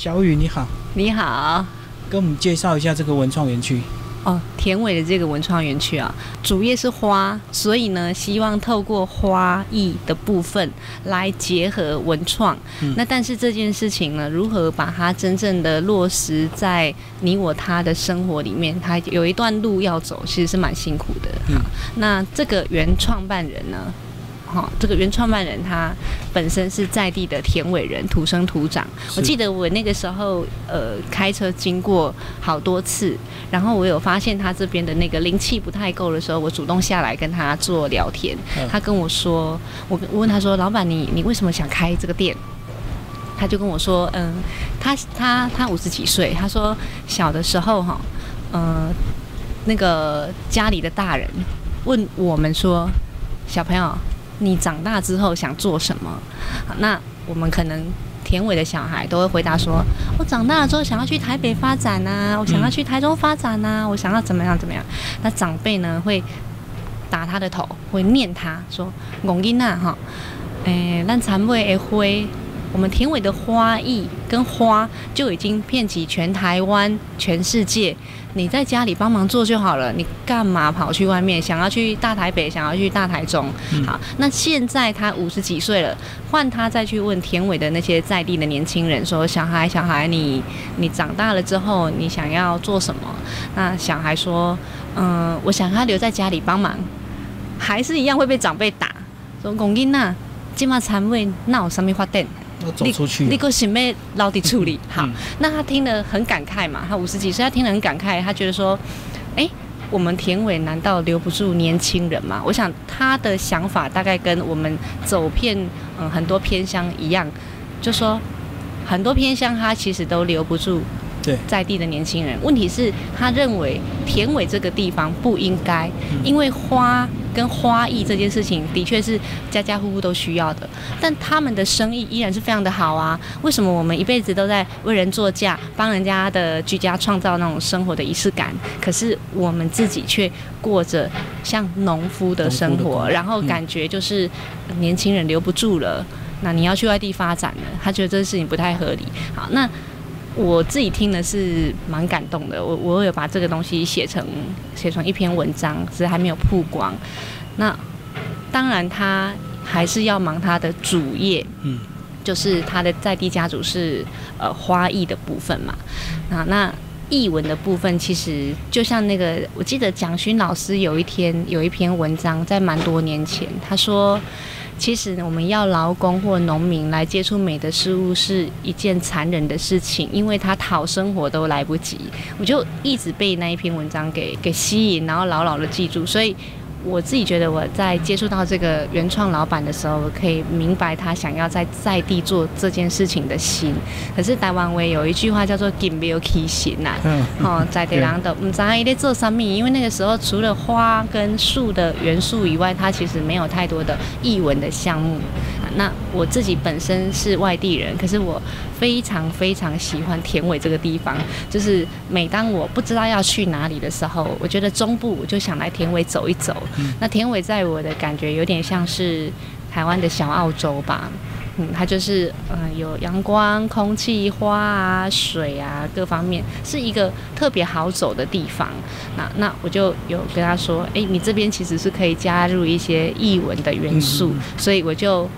小雨你好，你好，跟我们介绍一下这个文创园区。哦，田尾的这个文创园区啊，主业是花，所以呢，希望透过花艺的部分来结合文创。嗯那但是这件事情呢，如何把它真正的落实在你我他的生活里面，它有一段路要走，其实是蛮辛苦的。嗯好，那这个原创办人呢？好，这个原创办人他本身是在地的田尾人，土生土长。我记得我那个时候呃开车经过好多次，然后我有发现他这边的那个灵气不太够的时候，我主动下来跟他做聊天。嗯他跟我说，我我问他说，老板你你为什么想开这个店？他就跟我说，嗯，他他他五十几岁，他说小的时候哈，嗯、那个家里的大人问我们说，小朋友，你长大之后想做什么？那我们可能田尾的小孩都会回答说，我长大了之后想要去台北发展啊，我想要去台中发展啊，我想要怎么样怎么样。那长辈呢会打他的头，会念他说：“龚琳娜哈，诶，咱残尾的花，我们田尾的花艺跟花就已经遍及全台湾、全世界。你在家里帮忙做就好了，你干嘛跑去外面？想要去大台北，想要去大台中？好，那现在他五十几岁了，换他再去问田尾的那些在地的年轻人说：小孩，小孩，你你长大了之后，你想要做什么？那小孩说：嗯、我想他留在家里帮忙。”还是一样会被长辈打，说龚囡呐，今嘛残位那有什么发展？要走出去你个想要老底处理好。嗯那他听了很感慨嘛，他五十几岁，他听了很感慨，他觉得说，哎、我们田尾难道留不住年轻人吗？我想他的想法大概跟我们走遍嗯很多偏乡一样，就说很多偏乡他其实都留不住对在地的年轻人。问题是，他认为田尾这个地方不应该，因为花跟花艺这件事情的确是家家户户都需要的，但他们的生意依然是非常的好啊。为什么我们一辈子都在为人作嫁，帮人家的居家创造那种生活的仪式感？可是我们自己却过着像农夫的生活，然后感觉就是年轻人留不住了。那你要去外地发展了，他觉得这个事情不太合理。好，那我自己听的是蛮感动的，我我有把这个东西写成写成一篇文章，只是还没有曝光。那当然，他还是要忙他的主业，嗯，就是他的在地家族是呃花艺的部分嘛。啊，那译文的部分其实就像那个，我记得蒋勋老师有一天有一篇文章，在蛮多年前，他说。其实我们要劳工或农民来接触美的事物是一件残忍的事情，因为他讨生活都来不及。我就一直被那一篇文章给给吸引，然后牢牢的记住。所以我自己觉得我在接触到这个原创老板的时候，我可以明白他想要在在地做这件事情的心。可是台湾威有一句话叫做“金没有起心”呐，嗯，哦，在地人的唔知道伊在做啥物，因为那个时候除了花跟树的元素以外，它其实没有太多的艺文的项目。啊那我自己本身是外地人，可是我非常非常喜欢田尾这个地方。就是每当我不知道要去哪里的时候，我觉得中部我就想来田尾走一走。那田尾在我的感觉有点像是台湾的小澳洲吧。嗯，它就是嗯、呃有阳光、空气、花啊、水啊各方面，是一个特别好走的地方。那那我就有跟他说，诶，你这边其实是可以加入一些译文的元素，嗯所以我就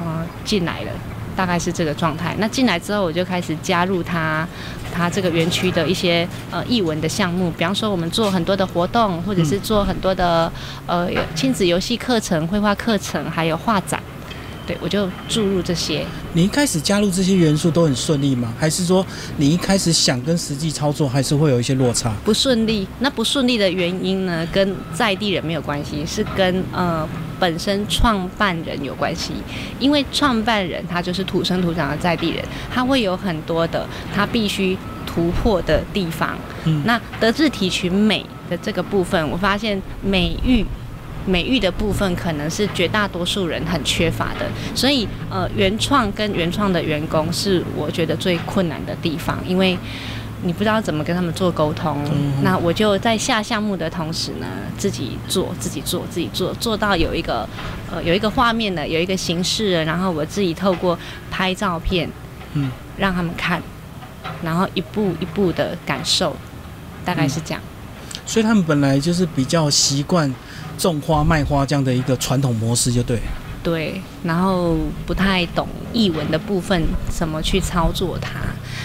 啊进来了。大概是这个状态。那进来之后，我就开始加入他他这个园区的一些呃艺文的项目，比方说我们做很多的活动，或者是做很多的呃亲子游戏课程、绘画课程，还有画展。对，我就注入这些。你一开始加入这些元素都很顺利吗？还是说你一开始想跟实际操作还是会有一些落差？不顺利，那不顺利的原因呢，跟在地人没有关系，是跟呃本身创办人有关系。因为创办人他就是土生土长的在地人，他会有很多的他必须突破的地方。嗯那德智体群美的这个部分，我发现美育。美育的部分可能是绝大多数人很缺乏的，所以呃，原创跟原创的员工是我觉得最困难的地方，因为你不知道怎么跟他们做沟通。嗯那我就在下项目的同时呢，自己做，自己做，自己做，做到有一个呃有一个画面的，有一个形式了，然后我自己透过拍照片，嗯，让他们看。然后一步一步的感受，大概是这样。所以他们本来就是比较习惯种花卖花这样的一个传统模式，就对。对，然后不太懂译文的部分，怎么去操作它？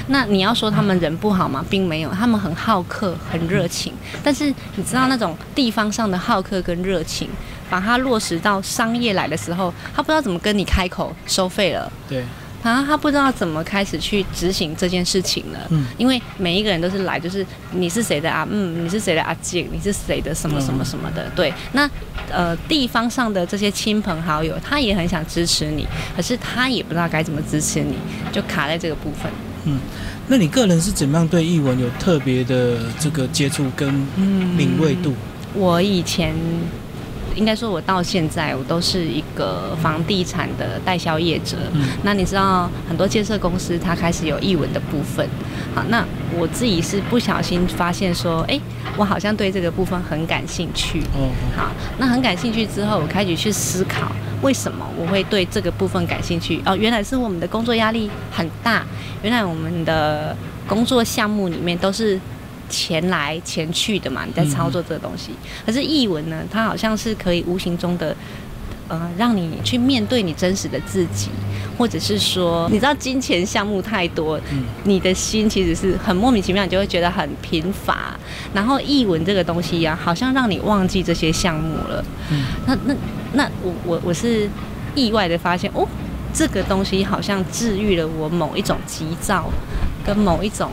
那你要说他们人不好吗？并没有，他们很好客，很热情。但是你知道那种地方上的好客跟热情，把它落实到商业来的时候，他不知道怎么跟你开口收费了。对。啊，他不知道怎么开始去执行这件事情了。嗯，因为每一个人都是来，就是你是谁的啊？嗯，你是谁的阿姐？你是谁的什么什么什么的？对，那呃，地方上的这些亲朋好友，他也很想支持你，可是他也不知道该怎么支持你，就卡在这个部分。嗯，那你个人是怎么样对译文有特别的这个接触跟敏锐度？我以前。应该说，我到现在我都是一个房地产的代销业者。嗯那你知道，很多建设公司它开始有译文的部分。好，那我自己是不小心发现说，哎，我好像对这个部分很感兴趣。哦。好，那很感兴趣之后，我开始去思考，为什么我会对这个部分感兴趣？哦，原来是我们的工作压力很大，原来我们的工作项目里面都是。钱来钱去的嘛，你在操作这个东西。可是译文呢，它好像是可以无形中的，呃，让你去面对你真实的自己，或者是说，你知道金钱项目太多，你的心其实是很莫名其妙，你就会觉得很贫乏。然后译文这个东西呀，好像让你忘记这些项目了。那那那我我我是意外的发现，哦，这个东西好像治愈了我某一种急躁，跟某一种。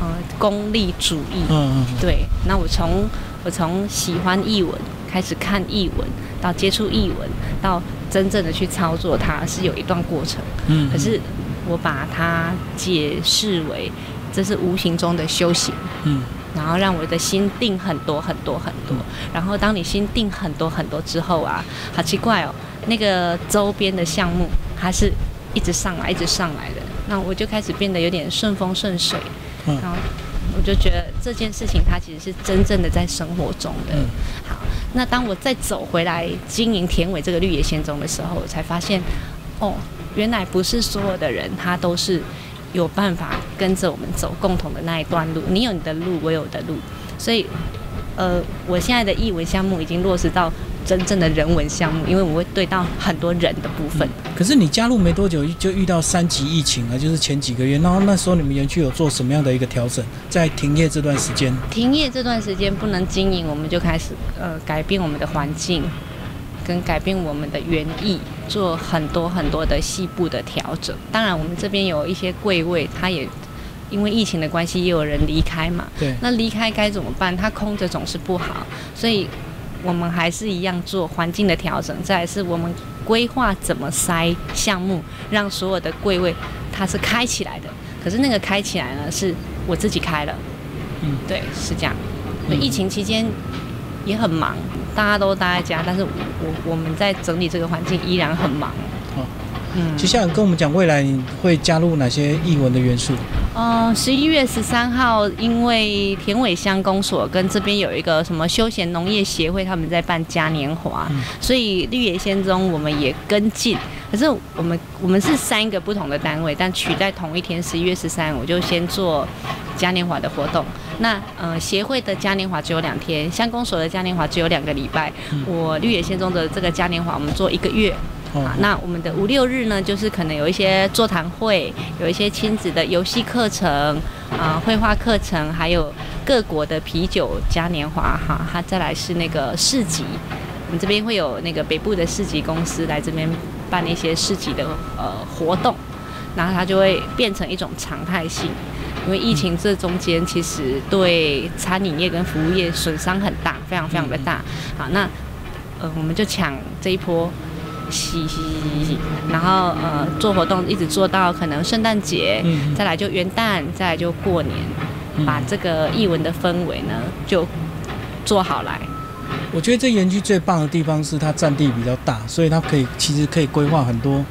呃，功利主义。嗯嗯。对，那我从我从喜欢译文开始看译文，到接触译文，到真正的去操作它，是有一段过程。嗯。可是我把它解释为这是无形中的修行。嗯。然后让我的心定很多很多很多。然后当你心定很多很多之后啊，好奇怪哦，那个周边的项目它是一直上来，一直上来的。那我就开始变得有点顺风顺水。然后我就觉得这件事情，它其实是真正的在生活中的。好，那当我再走回来经营田尾这个绿野仙踪的时候，我才发现，哦，原来不是所有的人他都是有办法跟着我们走共同的那一段路。你有你的路，我有我的路，所以，呃，我现在的译文项目已经落实到。真正的人文项目，因为我会对到很多人的部分。可是你加入没多久就遇到三级疫情了，就是前几个月。然后那时候你们园区有做什么样的一个调整？在停业这段时间，停业这段时间不能经营，我们就开始呃改变我们的环境，跟改变我们的园艺，做很多很多的细部的调整。当然，我们这边有一些柜位，它也因为疫情的关系，也有人离开嘛。对。那离开该怎么办？它空着总是不好，所以。我们还是一样做环境的调整，再是我们规划怎么塞项目，让所有的柜位它是开起来的。可是那个开起来呢，是我自己开了。嗯，对，是这样。疫情期间也很忙，大家都待在家，但是我我们在整理这个环境依然很忙。哦，嗯。接下来跟我们讲未来你会加入哪些译文的元素？呃，十一月十三号，因为田尾乡公所跟这边有一个什么休闲农业协会，他们在办嘉年华，所以绿野仙踪我们也跟进。可是我们我们是三个不同的单位，但取在同一天，十一月十三，我就先做嘉年华的活动。那呃，协会的嘉年华只有两天，乡公所的嘉年华只有两个礼拜。我绿野仙踪的这个嘉年华，我们做一个月。啊，那我们的五六日呢，就是可能有一些座谈会，有一些亲子的游戏课程，啊，绘画课程，还有各国的啤酒嘉年华哈，它再来是那个市集，我们这边会有那个北部的市集公司来这边办一些市集的呃活动，然后它就会变成一种常态性，因为疫情这中间其实对餐饮业跟服务业损伤很大，非常非常的大，好，那呃我们就抢这一波。嘻嘻然后呃做活动一直做到可能圣诞节，再来就元旦，再来就过年，把这个艺文的氛围呢就做好来。我觉得这园区最棒的地方是它占地比较大，所以它可以其实可以规划很多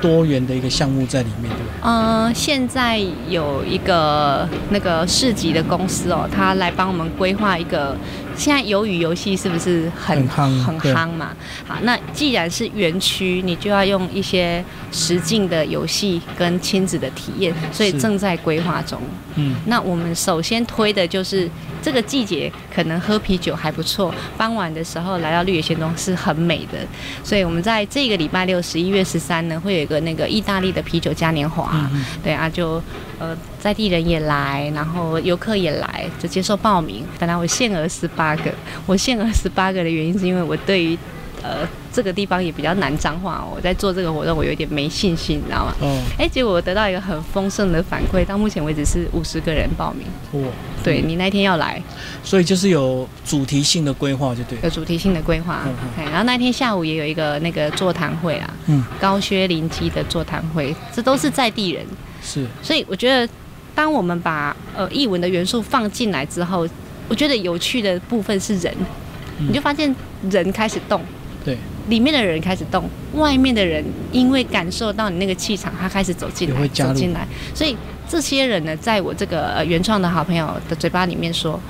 多元的一个项目在里面，对不对？嗯，现在有一个那个市级的公司哦，他来帮我们规划一个现在鱿鱼游戏是不是很很夯很夯嘛？好，那既然是园区，你就要用一些实境的游戏跟亲子的体验，所以正在规划中。嗯，那我们首先推的就是这个季节，可能喝啤酒还不错，傍晚的时候来到绿野仙踪是很美的，所以我们在这个礼拜六，十一月十三呢，会有一个那个意大利的啤酒嘉年华，对啊，就呃在地人也来，然后游客也来，就接受报名。本来我限额十八个，我限额十八个的原因是因为我对于呃这个地方也比较难彰化，我在做这个活动我有点没信心，你知道吗？嗯，哎，结果我得到一个很丰盛的反馈，到目前为止是五十个人报名。哇，对你那天要来，所以就是有主题性的规划，就对。有主题性的规划嗯然后那天下午也有一个那个座谈会啊，嗯，高薛林基的座谈会，这都是在地人，是，所以我觉得，当我们把呃译文的元素放进来之后，我觉得有趣的部分是人，嗯。你就发现人开始动，对，里面的人开始动，外面的人因为感受到你那个气场，他开始走进来，走进来，所以这些人呢，在我这个呃原创的好朋友的嘴巴里面说，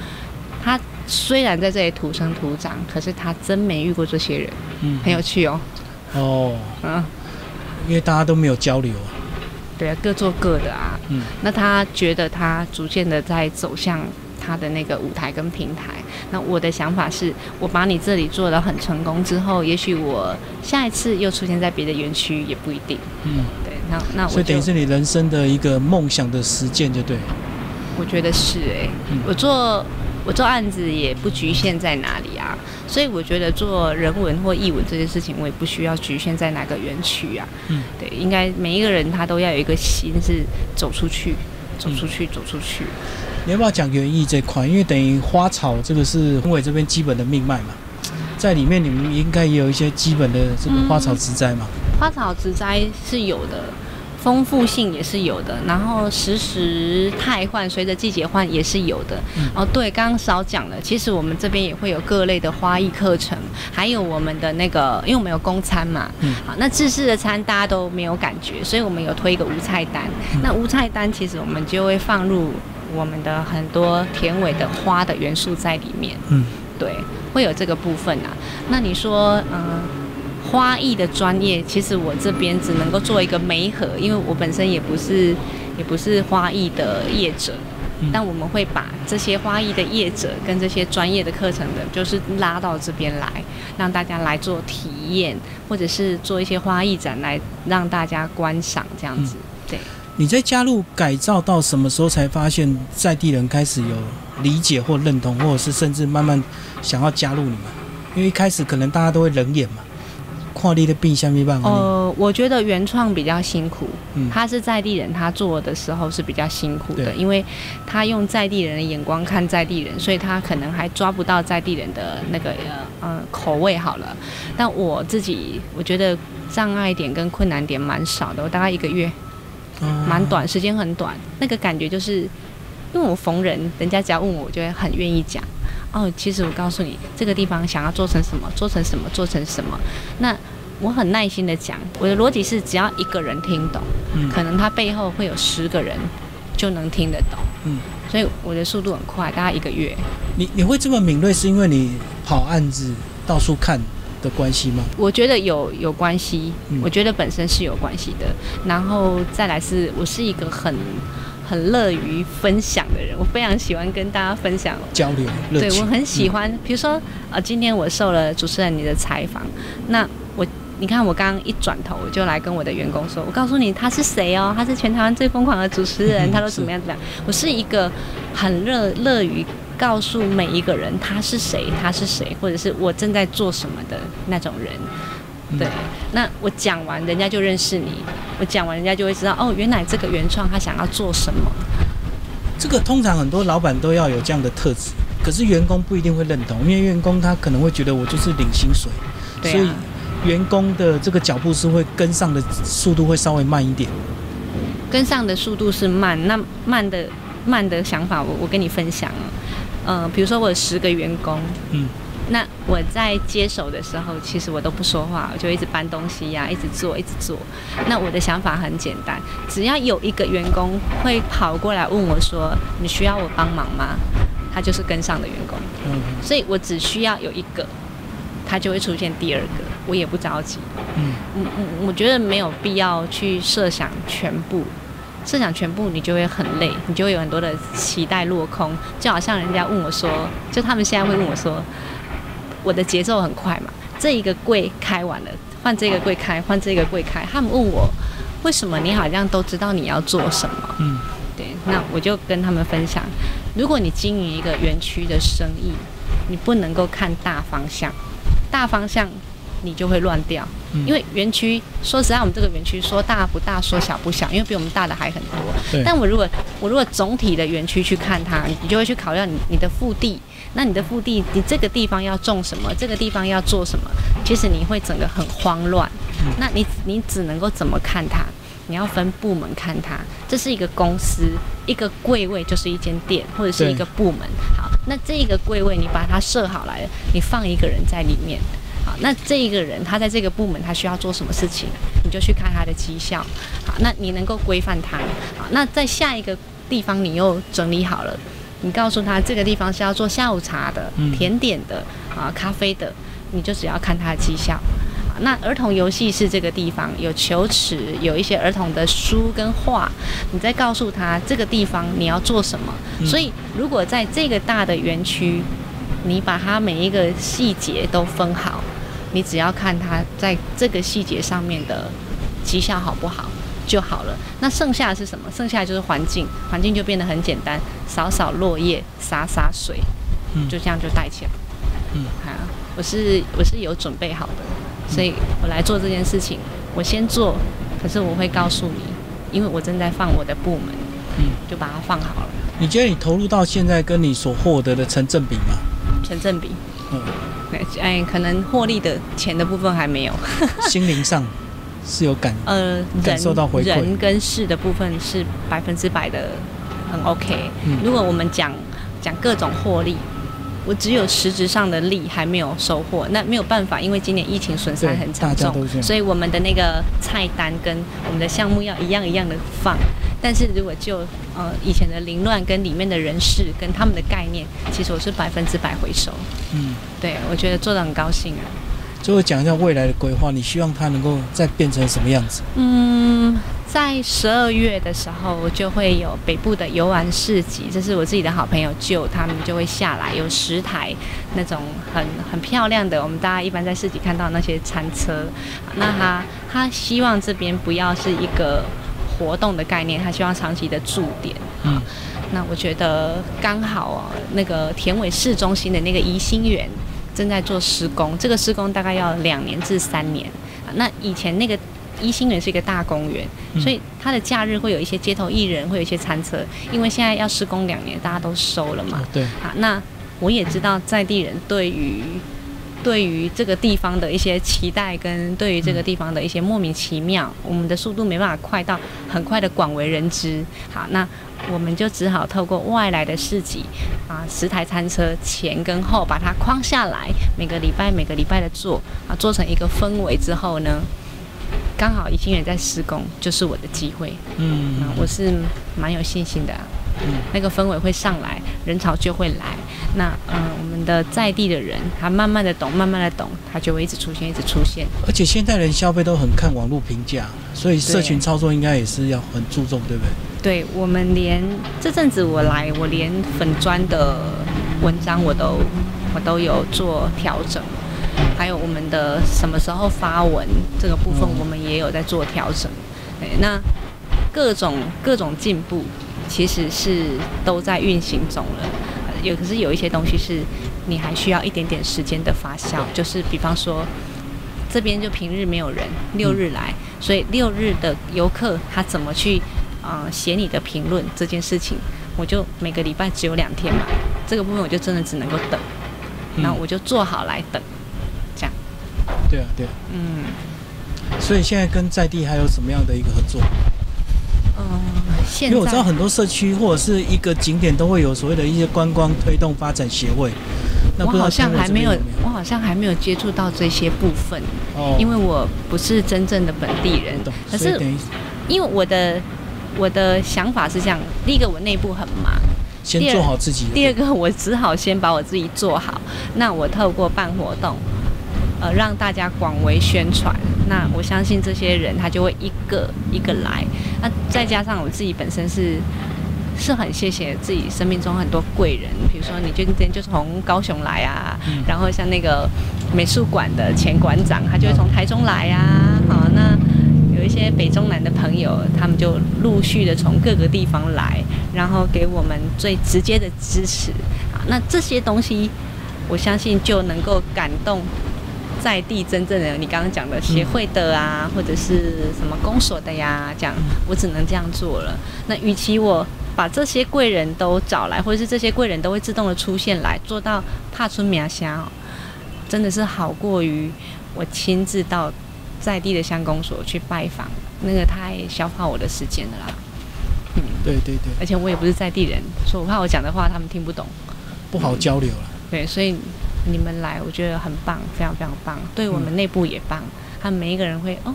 他虽然在这里土生土长，可是他真没遇过这些人，嗯，很有趣哦，哦，嗯，因为大家都没有交流啊。对啊，各做各的啊，嗯，那他觉得他逐渐的在走向他的那个舞台跟平台。那我的想法是，我把你这里做的很成功之后，也许我下一次又出现在别的园区也不一定。嗯，对，那那我就所以等于是你人生的一个梦想的实践，就对。我觉得是哎、嗯我做我做案子也不局限在哪里啊，所以我觉得做人文或艺文这件事情，我也不需要局限在哪个园区啊。嗯，对，应该每一个人他都要有一个心是走出去，走出嗯去，走出去。你要不要讲园艺这块？因为等于花草这个是宏伟这边基本的命脉嘛，在里面你们应该也有一些基本的这个花草植栽嘛。花草植栽是有的，丰富性也是有的，然后时时汰换，随着季节换也是有的。嗯哦，对，刚刚少讲了，其实我们这边也会有各类的花艺课程，还有我们的那个，因为我们有公餐嘛，嗯好，那自制式的餐大家都没有感觉，所以我们有推一个无菜单。嗯那无菜单其实我们就会放入我们的很多甜尾的花的元素在里面。嗯，对，会有这个部分啊。那你说，嗯、花艺的专业，其实我这边只能够做一个媒合，因为我本身也不是也不是花艺的业者。嗯但我们会把这些花艺的业者跟这些专业的课程的，就是拉到这边来，让大家来做体验，或者是做一些花艺展来让大家观赏这样子。对，你在加入改造到什么时候才发现在地人开始有理解或认同，或者是甚至慢慢想要加入你们？因为一开始可能大家都会冷眼嘛，跨地的病下面办法。呃，我觉得原创比较辛苦，嗯他是在地人，他做的时候是比较辛苦的，因为他用在地人的眼光看在地人，所以他可能还抓不到在地人的那个呃呃口味好了。但我自己我觉得障碍点跟困难点蛮少的，我大概一个月，哦蛮短，时间很短，那个感觉就是，因为我逢人，人家只要问我，我就会很愿意讲。哦，其实我告诉你，这个地方想要做成什么，做成什么，做成什么。那我很耐心的讲，我的逻辑是，只要一个人听懂，嗯可能他背后会有十个人就能听得懂。嗯，所以我的速度很快，大概一个月。你你会这么敏锐，是因为你跑案子到处看的关系吗？我觉得有有关系嗯，我觉得本身是有关系的。然后再来是我是一个很很乐于分享的人，我非常喜欢跟大家分享交流。对我很喜欢，比如说呃，今天我受了主持人你的采访，那我你看我刚刚一转头，我就来跟我的员工说，我告诉你他是谁哦，他是全台湾最疯狂的主持人，嗯 他都怎么样怎么样。我是一个很乐乐于告诉每一个人他是谁，他是谁，或者是我正在做什么的那种人。嗯对，那我讲完，人家就认识你；我讲完，人家就会知道哦，原来这个原创他想要做什么。这个通常很多老板都要有这样的特质，可是员工不一定会认同，因为员工他可能会觉得我就是领薪水，对所以啊，员工的这个脚步是会跟上的速度会稍微慢一点。跟上的速度是慢，那慢的慢的想法我，我跟你分享哦。呃，比如说我有十个员工，嗯，那我在接手的时候，其实我都不说话，我就一直搬东西呀、一直做，一直做。那我的想法很简单，只要有一个员工会跑过来问我说：“你需要我帮忙吗？”他就是跟上的员工。嗯所以我只需要有一个，他就会出现第二个，我也不着急。嗯嗯嗯，我觉得没有必要去设想全部，设想全部你就会很累，你就会有很多的期待落空。就好像人家问我说，就他们现在会问我说，我的节奏很快嘛，这一个柜开完了，换这个柜开，换这个柜开，他们问我为什么你好像都知道你要做什么？嗯对，那我就跟他们分享，如果你经营一个园区的生意，你不能够看大方向，大方向你就会乱掉。嗯因为园区说实在，我们这个园区说大不大，说小不小，因为比我们大的还很多。对，但我如果我如果总体的园区去看它，你就会去考虑到你你的腹地，那你的腹地，你这个地方要种什么，这个地方要做什么，其实你会整个很慌乱。嗯那你你只能够怎么看它？你要分部门看它，这是一个公司，一个柜位就是一间店或者是一个部门。好，那这一个柜位你把它设好来了，你放一个人在里面。好，那这一个人他在这个部门他需要做什么事情，你就去看他的绩效。好，那你能够规范他。好，那在下一个地方你又整理好了，你告诉他这个地方是要做下午茶的、嗯甜点的、啊咖啡的，你就只要看他的绩效。那儿童游戏是这个地方有球池，有一些儿童的书跟画，你再告诉他这个地方你要做什么。嗯所以如果在这个大的园区，你把它每一个细节都分好，你只要看它在这个细节上面的绩效好不好就好了。那剩下的是什么？剩下的就是环境，环境就变得很简单，扫扫落叶，洒洒水，嗯就这样就带起来。嗯，啊，我是我是有准备好的，所以我来做这件事情，我先做，可是我会告诉你，因为我正在放我的部门，嗯，就把它放好了，你觉得你投入到现在跟你所获得的成正比吗？成正比。嗯，哎，可能获利的钱的部分还没有，心灵上 是有感，呃，感人受到回馈人跟事的部分是百分之百的很 OK。嗯如果我们讲讲各种获利，我只有实质上的利还没有收获，那没有办法，因为今年疫情损失很惨重所以我们的那个菜单跟我们的项目要一样一样的放。但是如果就呃以前的凌乱跟里面的人事跟他们的概念，其实我是百分之百回收。嗯，对我觉得做的很高兴啊。最后讲一下未来的规划，你希望它能够再变成什么样子？嗯，在十二月的时候就会有北部的游玩市集，这是我自己的好朋友舅，他们就会下来，有十台那种很很漂亮的，我们大家一般在市集看到那些餐车。那他他希望这边不要是一个活动的概念，他希望长期的驻点。嗯，那我觉得刚好哦，那个田尾市中心的那个怡心园正在做施工，这个施工大概要两年至三年。啊那以前那个一星园是一个大公园，嗯所以它的假日会有一些街头艺人，会有一些餐车。因为现在要施工两年，大家都收了嘛哦。对，啊，那我也知道在地人对于对于这个地方的一些期待，跟对于这个地方的一些莫名其妙，我们的速度没办法快到很快的广为人知。好，那我们就只好透过外来的市集啊，十台餐车前跟后把它框下来，每个礼拜每个礼拜的做啊，做成一个氛围之后呢，刚好已经也在施工，就是我的机会。嗯啊，我是蛮有信心的啊、嗯那个氛围会上来，人潮就会来。那嗯、呃我们的在地的人，他慢慢的懂，慢慢的懂，他就会一直出现，一直出现。而且现在人消费都很看网络评价，所以社群操作应该也是要很注重，对不对？对我们连这阵子我来，我连粉砖的文章我都我都有做调整，还有我们的什么时候发文这个部分，我们也有在做调整。对，那各种各种进步其实是都在运行中了。有可是有一些东西是你还需要一点点时间的发酵，就是比方说这边就平日没有人，六日来，所以六日的游客他怎么去呃写你的评论这件事情，我就每个礼拜只有两天嘛，这个部分我就真的只能够等，然后我就做好来等，这样，对啊，对啊。嗯。所以现在跟在地还有什么样的一个合作？嗯、现因为我知道很多社区或者是一个景点都会有所谓的一些观光推动发展协会，我好像还没有我好像还没有接触到这些部分，哦，因为我不是真正的本地人懂，可是因为我的我的想法是这样，第一个我内部很忙，先做好自己的。第二个，我只好先把我自己做好。那我透过办活动，呃，让大家广为宣传。那我相信这些人他就会一个一个来。那再加上我自己本身是是很谢谢自己生命中很多贵人，比如说你今天就从高雄来啊，嗯然后像那个美术馆的前馆长，他就会从台中来啊。好，那有一些北中南的朋友，他们就陆续的从各个地方来，然后给我们最直接的支持。那这些东西，我相信就能够感动在地真正的你刚刚讲的协会的啊，或者是什么公所的呀，这样我只能这样做了。那与其我把这些贵人都找来，或者是这些贵人都会自动的出现来，做到踏春苗乡，真的是好过于我亲自到在地的乡公所去拜访，那个太消耗我的时间了啦。嗯对对对，而且我也不是在地人，所以我怕我讲的话他们听不懂。不好交流了。对，所以你们来，我觉得很棒，非常非常棒，对我们内部也棒。他们每一个人会哦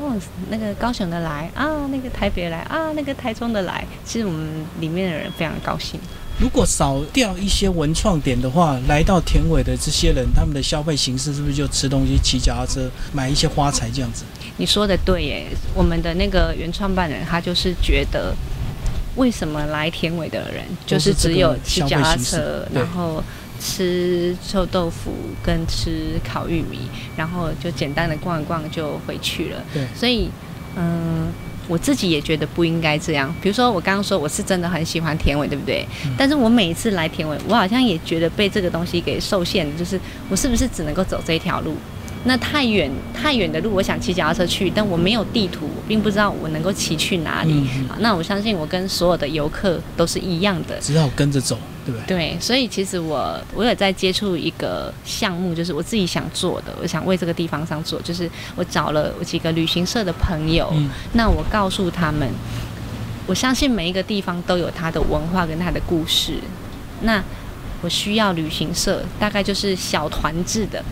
哦，那个高雄的来啊，那个台北来啊，那个台中的来，其实我们里面的人非常高兴。如果少掉一些文创点的话，来到田尾的这些人，他们的消费形式是不是就吃东西、骑脚踏车、买一些花材这样子？你说的对耶，我们的那个原创办人他就是觉得，为什么来田尾的人就是只有骑脚踏车，然后吃臭豆腐跟吃烤玉米，然后就简单的逛一逛就回去了。对所以嗯。我自己也觉得不应该这样。比如说，我刚刚说我是真的很喜欢田尾，对不对？嗯但是我每一次来田尾，我好像也觉得被这个东西给受限，就是我是不是只能够走这一条路？那太远太远的路，我想骑脚踏车去，但我没有地图，我并不知道我能够骑去哪里。那我相信我跟所有的游客都是一样的。只好跟着走，对不对？对，所以其实我我有在接触一个项目，就是我自己想做的，我想为这个地方上做，就是我找了我几个旅行社的朋友，嗯那我告诉他们，我相信每一个地方都有它的文化跟它的故事。那我需要旅行社，大概就是小团制的，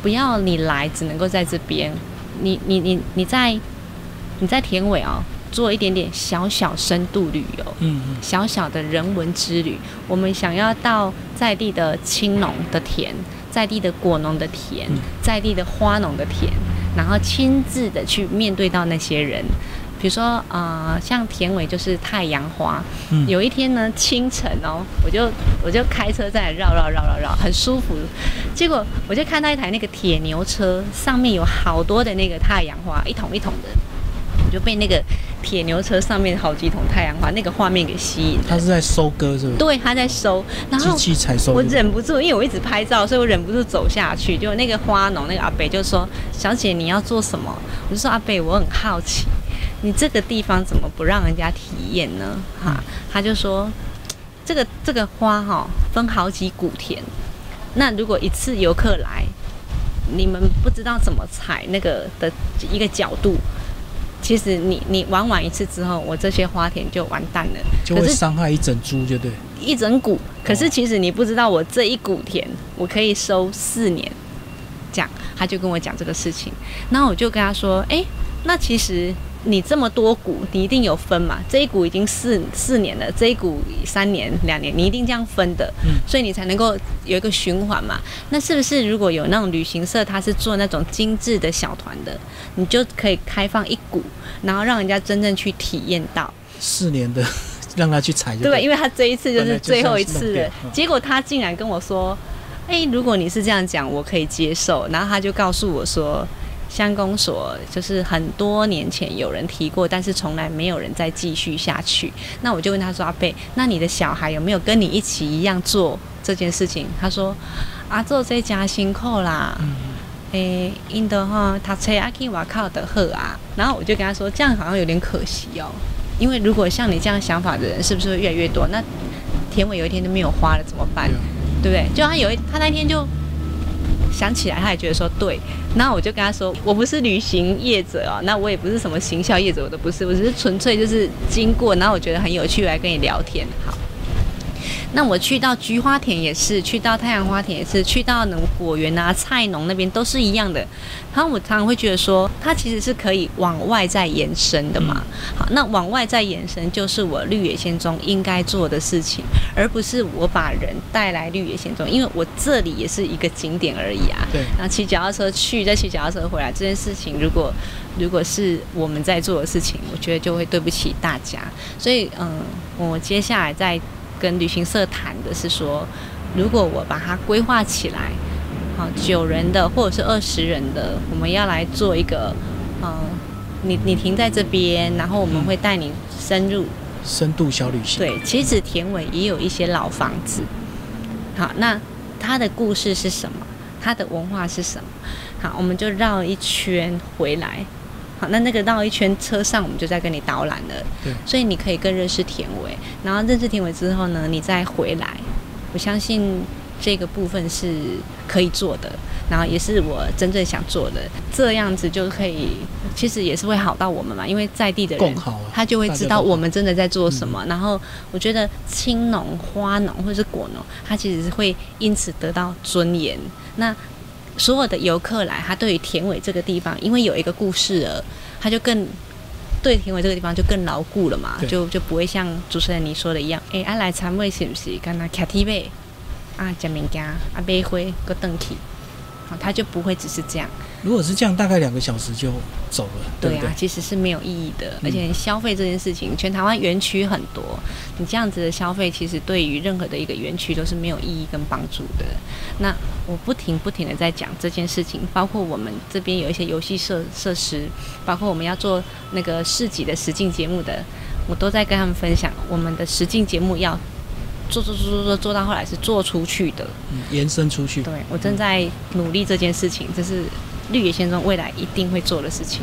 不要你来只能够在这边，你你你你在你在田尾哦，做一点点小小深度旅游，嗯嗯，小小的人文之旅，我们想要到在地的青农的田，在地的果农的田嗯，在地的花农的田，然后亲自的去面对到那些人。比如说，呃，像田尾就是太阳花。嗯有一天呢，清晨哦，我就我就开车在绕绕绕绕绕，很舒服。结果我就看到一台那个铁牛车，上面有好多的那个太阳花，一桶一桶的。我就被那个铁牛车上面好几桶太阳花那个画面给吸引。他是在收割，是不是？对，他在收，然后机后器采收。我忍不住，因为我一直拍照，所以我忍不住走下去。就那个花农那个阿北就说：“小姐，你要做什么？”我就说：“阿北，我很好奇，你这个地方怎么不让人家体验呢？”哈，他就说：“这个这个花哈、分好几股田，那如果一次游客来，你们不知道怎么采那个的一个角度。”其实你你玩完一次之后，我这些花田就完蛋了。就会伤害一整株，就对。一整股，可是其实你不知道，我这一股田我可以收四年，这样他就跟我讲这个事情，然后我就跟他说，哎、那其实你这么多股，你一定有分嘛？这一股已经四四年了，这一股三年两年，你一定这样分的，嗯所以你才能够有一个循环嘛。那是不是如果有那种旅行社，他是做那种精致的小团的，你就可以开放一股，然后让人家真正去体验到。四年的 让他去踩对，对。因为他这一次就是最后一次结果他竟然跟我说：“哎、如果你是这样讲，我可以接受。”然后他就告诉我说，乡公所就是很多年前有人提过，但是从来没有人再继续下去。那我就问他说：“阿贝，那你的小孩有没有跟你一起一样做这件事情？”他说：“啊，做这家辛苦啦。”嗯诶，因的话，他车阿去瓦靠的喝啊，然后我就跟他说，这样好像有点可惜哦，因为如果像你这样想法的人，是不是会越来越多？那田尾有一天都没有花了怎么办？对不对？就他有一，他那天就想起来，他也觉得说对，那我就跟他说，我不是旅行业者哦，那我也不是什么行销业者，我都不是，我只是纯粹就是经过，然后我觉得很有趣，来跟你聊天。好，那我去到菊花田也是，去到太阳花田也是，去到那种果园啊、菜农那边都是一样的。然后我常常会觉得说，它其实是可以往外再延伸的嘛。好，那往外再延伸就是我绿野仙踪应该做的事情，而不是我把人带来绿野仙踪，因为我这里也是一个景点而已啊。对。然后骑脚踏车去，再骑脚踏车回来，这件事情如果如果是我们在做的事情，我觉得就会对不起大家。所以，嗯，我接下来在跟旅行社谈的是说，如果我把它规划起来。好九人的或者是二十人的，我们要来做一个，嗯，你你停在这边，然后我们会带你深入深度小旅行。对，其实田尾也有一些老房子。好，那它的故事是什么？它的文化是什么？好，我们就绕一圈回来。好，那那个绕一圈车上，我们就在跟你导览了。对，所以你可以更认识田尾，然后认识田尾之后呢，你再回来，我相信。这个部分是可以做的，然后也是我真正想做的，这样子就可以，其实也是会好到我们嘛，因为在地的人，他就会知道我们真的在做什么。然后我觉得青农、花农或者是果农，他其实是会因此得到尊严。那所有的游客来，他对于田尾这个地方，因为有一个故事了，他就更对田尾这个地方就更牢固了嘛，就就不会像主持人你说的一样，哎，啊来参会是不是？干那卡 T V。啊，食物件，啊，买花，搁登去，好，他就不会只是这样。如果是这样，大概两个小时就走了。对啊，其实是没有意义的。而且消费这件事情，全台湾园区很多，你这样子的消费，其实对于任何的一个园区都是没有意义跟帮助的。那我不停不停的在讲这件事情，包括我们这边有一些游戏设设施，包括我们要做那个市集的实境节目的，我都在跟他们分享我们的实境节目要。做做做做做做到后来是做出去的，嗯，延伸出去。对我正在努力这件事情，这是绿野仙踪未来一定会做的事情。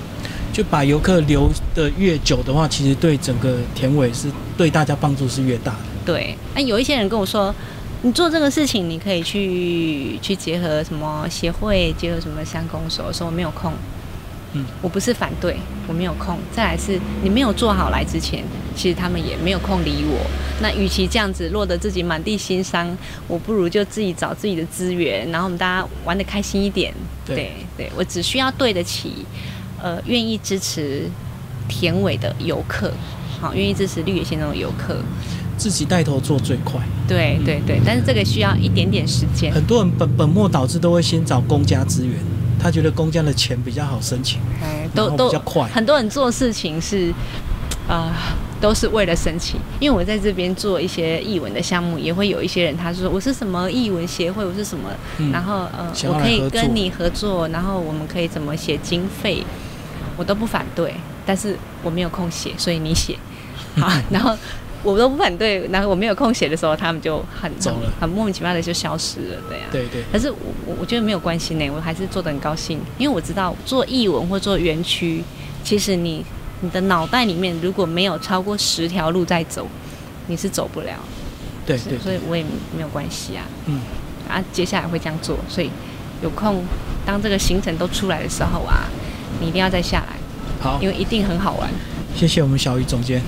就把游客留的越久的话，其实对整个田尾是对大家帮助是越大的。对，那有一些人跟我说，你做这个事情，你可以去去结合什么协会，结合什么乡公所，说我没有空。嗯，我不是反对，我没有空。再来是你没有做好来之前，其实他们也没有空理我。那与其这样子落得自己满地心伤，我不如就自己找自己的资源，然后我们大家玩的开心一点。对对，我只需要对得起，呃，愿意支持田尾的游客，好，愿意支持绿野仙踪的游客，自己带头做最快。对对对，但是这个需要一点点时间。很多人本本末倒置，都会先找公家资源。他觉得公家的钱比较好申请，都都比较快。很多人做事情是，啊，都是为了申请。因为我在这边做一些译文的项目，也会有一些人他说我是什么译文协会，我是什么，然后呃，我可以跟你合作，然后我们可以怎么写经费，我都不反对。但是我没有空写，所以你写 好，然后。我都不反对，然后我没有空写的时候，他们就很很莫名其妙的就消失了，对呀。对对。可是我我觉得没有关系呢，我还是做的很高兴，因为我知道做译文或做园区，其实你你的脑袋里面如果没有超过十条路在走，你是走不了。对对。所以我也没有关系啊。嗯。啊，接下来会这样做，所以有空当这个行程都出来的时候啊，你一定要再下来。好。因为一定很好玩。谢谢我们小鱼总监。